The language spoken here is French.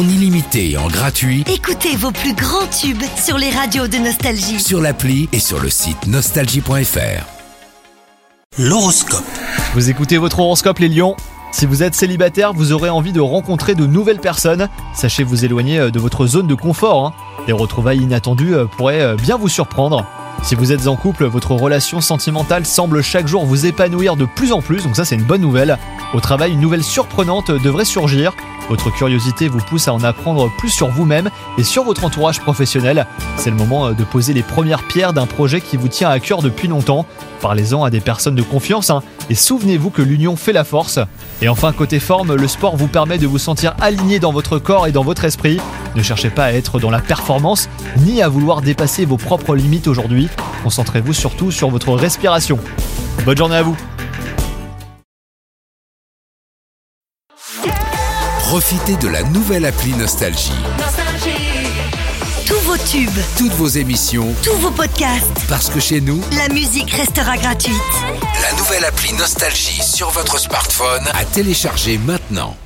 en illimité et en gratuit Écoutez vos plus grands tubes sur les radios de Nostalgie. sur l'appli et sur le site nostalgie.fr. L'horoscope. Vous écoutez votre horoscope les lions? Si vous êtes célibataire, vous aurez envie de rencontrer de nouvelles personnes. Sachez vous éloigner euh, de votre zone de confort. hein. Des retrouvailles inattendues euh, pourraient euh, bien vous surprendre. Si vous êtes en couple, votre relation sentimentale semble chaque jour vous épanouir de plus en plus, donc ça c'est une bonne nouvelle. Au travail, une nouvelle surprenante devrait surgir. Votre curiosité vous pousse à en apprendre plus sur vous-même et sur votre entourage professionnel. C'est le moment de poser les premières pierres d'un projet qui vous tient à cœur depuis longtemps. Parlez-en à des personnes de confiance hein, et souvenez-vous que l'union fait la force. Et enfin, côté forme, le sport vous permet de vous sentir aligné dans votre corps et dans votre esprit. Ne cherchez pas à être dans la performance ni à vouloir dépasser vos propres limites aujourd'hui. Concentrez-vous surtout sur votre respiration. Bonne journée à vous Profitez de la nouvelle appli Nostalgie. Tous vos tubes, Toutes vos émissions, tous vos podcasts, parce que chez nous, la musique restera gratuite. la nouvelle appli Nostalgie sur votre smartphone à télécharger maintenant.